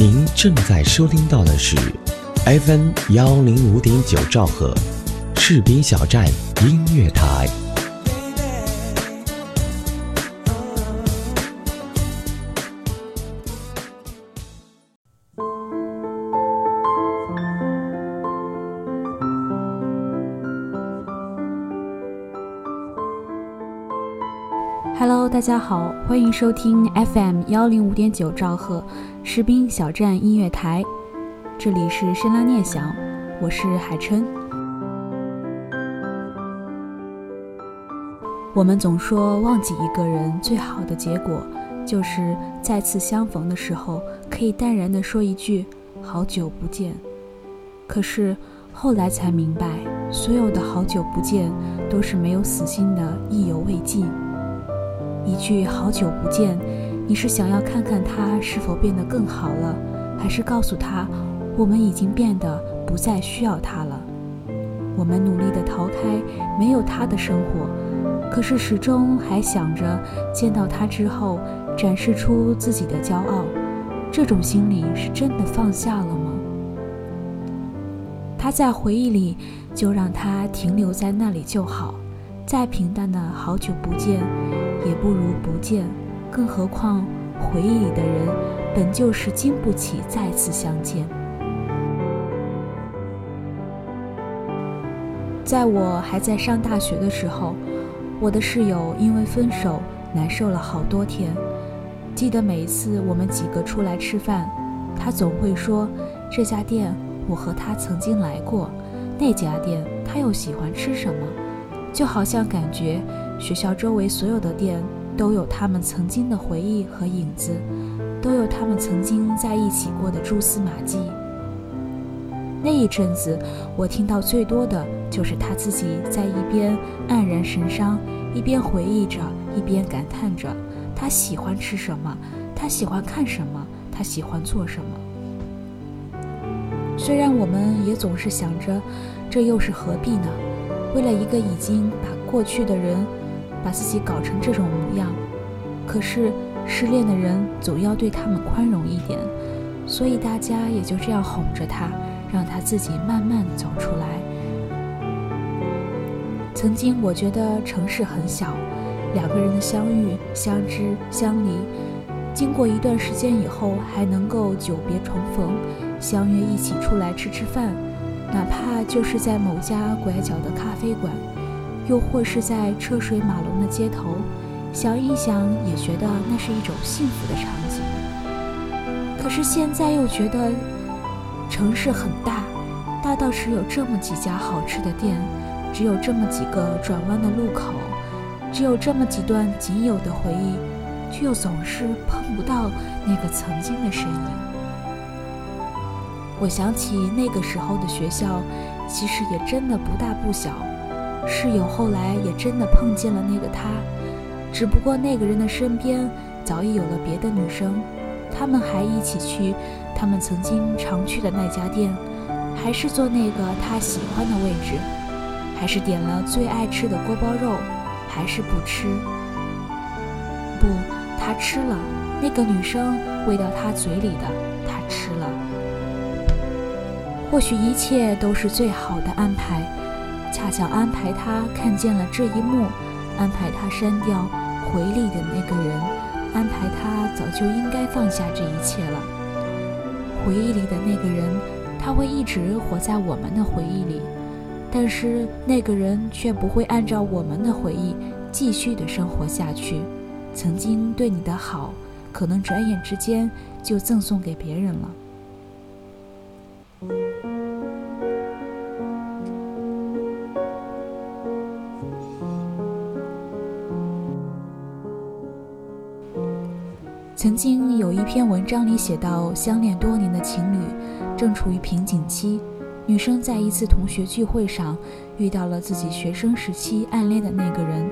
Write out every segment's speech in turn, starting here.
您正在收听到的是 FM 幺零五点九兆赫，赤兵小站音乐台。Hello，大家好，欢迎收听 FM 幺零五点九兆赫士兵小站音乐台，这里是深拉念想，我是海琛。我们总说忘记一个人最好的结果，就是再次相逢的时候可以淡然的说一句“好久不见”。可是后来才明白，所有的好久不见都是没有死心的意犹未尽。一句好久不见，你是想要看看他是否变得更好了，还是告诉他我们已经变得不再需要他了？我们努力地逃开没有他的生活，可是始终还想着见到他之后展示出自己的骄傲。这种心理是真的放下了吗？他在回忆里，就让他停留在那里就好。再平淡的好久不见。也不如不见，更何况回忆里的人本就是经不起再次相见。在我还在上大学的时候，我的室友因为分手难受了好多天。记得每一次我们几个出来吃饭，他总会说：“这家店我和他曾经来过，那家店他又喜欢吃什么？”就好像感觉。学校周围所有的店都有他们曾经的回忆和影子，都有他们曾经在一起过的蛛丝马迹。那一阵子，我听到最多的就是他自己在一边黯然神伤，一边回忆着，一边感叹着他喜欢吃什么，他喜欢看什么，他喜欢做什么。虽然我们也总是想着，这又是何必呢？为了一个已经把过去的人。把自己搞成这种模样，可是失恋的人总要对他们宽容一点，所以大家也就这样哄着他，让他自己慢慢走出来。曾经我觉得城市很小，两个人的相遇、相知、相离，经过一段时间以后，还能够久别重逢，相约一起出来吃吃饭，哪怕就是在某家拐角的咖啡馆。又或是在车水马龙的街头，想一想也觉得那是一种幸福的场景。可是现在又觉得城市很大，大到只有这么几家好吃的店，只有这么几个转弯的路口，只有这么几段仅有的回忆，却又总是碰不到那个曾经的身影。我想起那个时候的学校，其实也真的不大不小。室友后来也真的碰见了那个他，只不过那个人的身边早已有了别的女生，他们还一起去他们曾经常去的那家店，还是坐那个他喜欢的位置，还是点了最爱吃的锅包肉，还是不吃？不，他吃了。那个女生喂到他嘴里的，他吃了。或许一切都是最好的安排。恰巧安排他看见了这一幕，安排他删掉回忆的那个人，安排他早就应该放下这一切了。回忆里的那个人，他会一直活在我们的回忆里，但是那个人却不会按照我们的回忆继续的生活下去。曾经对你的好，可能转眼之间就赠送给别人了。曾经有一篇文章里写到，相恋多年的情侣正处于瓶颈期。女生在一次同学聚会上遇到了自己学生时期暗恋的那个人，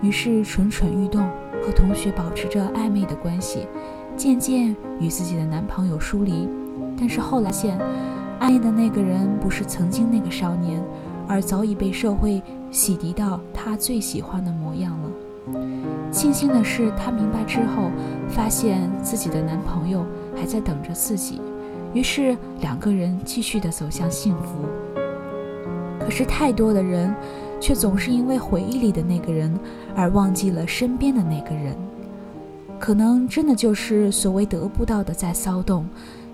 于是蠢蠢欲动，和同学保持着暧昧的关系，渐渐与自己的男朋友疏离。但是后来发现，暗恋的那个人不是曾经那个少年，而早已被社会洗涤到他最喜欢的模样了。庆幸的是，她明白之后，发现自己的男朋友还在等着自己，于是两个人继续的走向幸福。可是太多的人，却总是因为回忆里的那个人而忘记了身边的那个人。可能真的就是所谓得不到的在骚动，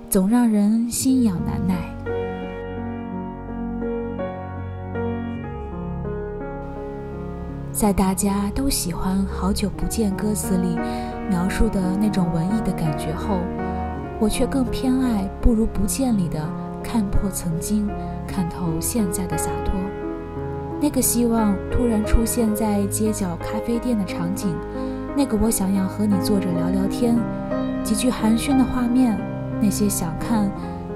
总让人心痒难耐。在大家都喜欢《好久不见》歌词里描述的那种文艺的感觉后，我却更偏爱《不如不见》里的看破曾经，看透现在的洒脱。那个希望突然出现在街角咖啡店的场景。那个我想要和你坐着聊聊天，几句寒暄的画面，那些想看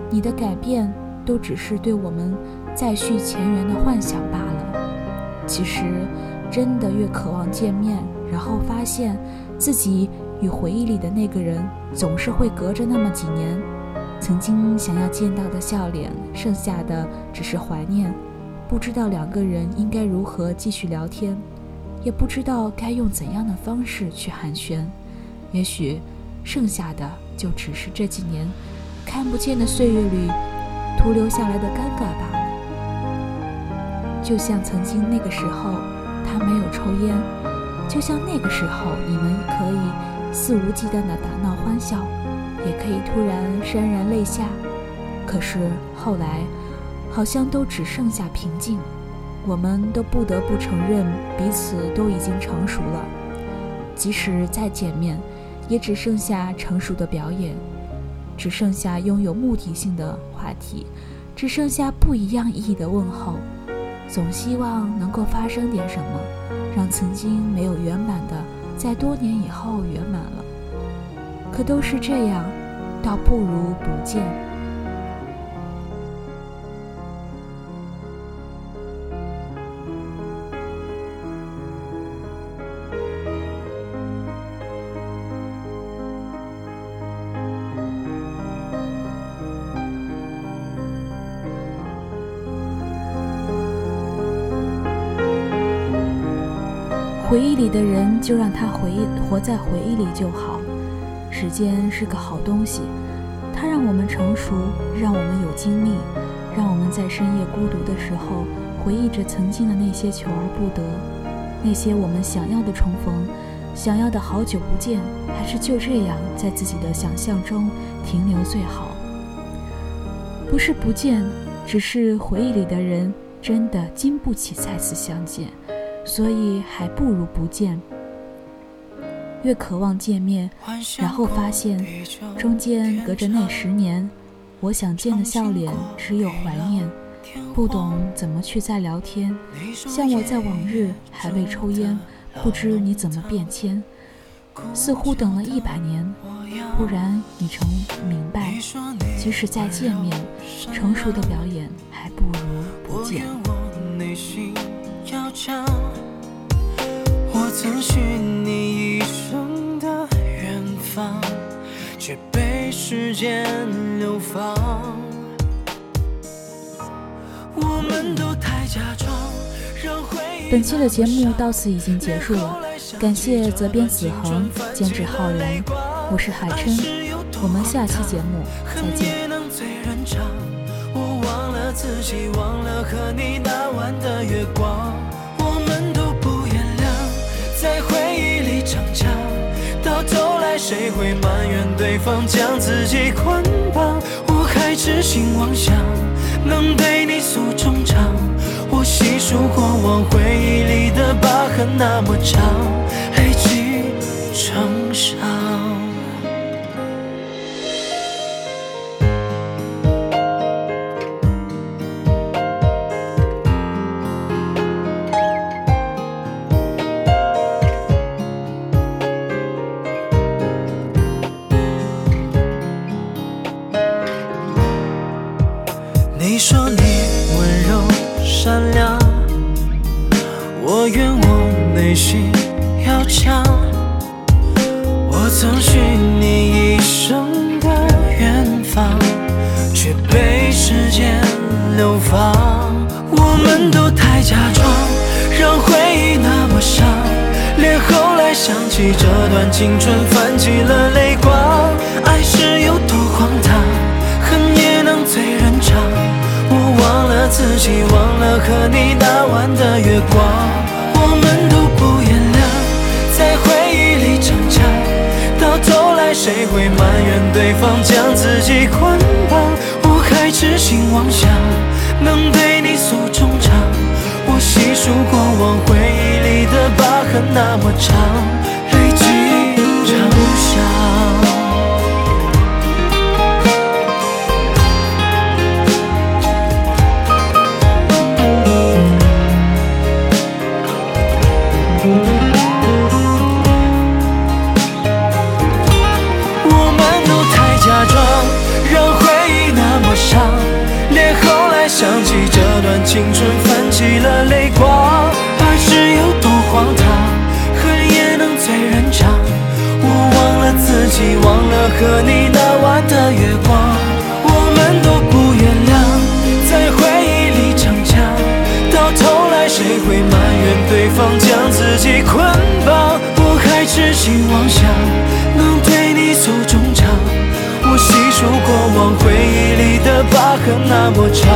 你的改变，都只是对我们再续前缘的幻想罢了。其实，真的越渴望见面，然后发现自己与回忆里的那个人总是会隔着那么几年，曾经想要见到的笑脸，剩下的只是怀念，不知道两个人应该如何继续聊天。也不知道该用怎样的方式去寒暄，也许剩下的就只是这几年看不见的岁月里徒留下来的尴尬罢了。就像曾经那个时候，没有抽烟；就像那个时候，你们可以肆无忌惮的打闹欢笑，也可以突然潸然泪下。可是后来，好像都只剩下平静。我们都不得不承认，彼此都已经成熟了。即使再见面，也只剩下成熟的表演，只剩下拥有目的性的话题，只剩下不一样意义的问候。总希望能够发生点什么，让曾经没有圆满的，在多年以后圆满了。可都是这样，倒不如不见。回忆里的人，就让他回忆活在回忆里就好。时间是个好东西，它让我们成熟，让我们有经历，让我们在深夜孤独的时候，回忆着曾经的那些求而不得，那些我们想要的重逢，想要的好久不见，还是就这样在自己的想象中停留最好。不是不见，只是回忆里的人真的经不起再次相见。所以还不如不见。越渴望见面，然后发现中间隔着那十年，我想见的笑脸只有怀念，不懂怎么去再聊天。像我在往日还未抽烟，不知你怎么变迁。似乎等了一百年，忽然已成明白，即使再见面，成熟的表演还不如不见。我曾许你一生的远方，却被时间流放。我们都太假装，本期的节目到此已经结束了，感谢责编子恒，监制浩然，我是海琛，我们下期节目再见。我忘了自己，忘了和你那晚的月光。会埋怨对方将自己捆绑？我还痴心妄想能对你诉衷肠。我细数过往回忆里的疤痕那么长，你说你温柔善良，我愿我内心要强。我曾许你一生的远方，却被时间流放。我们都太假装，让回忆那么伤，连后来想起这段青春，泛起了泪光。爱是。自己忘了和你那晚的月光我们都不原谅在回忆里逞强到头来谁会埋怨对方将自己捆绑我还痴心妄想能对你诉衷肠我细数过往回忆里的疤痕那么长累积成伤。和你那晚的月光。我们都不原谅，在回忆里逞强，到头来谁会埋怨对方将自己捆绑？我还痴心妄想能对你诉衷肠，我细数过往回忆里的疤痕那么长，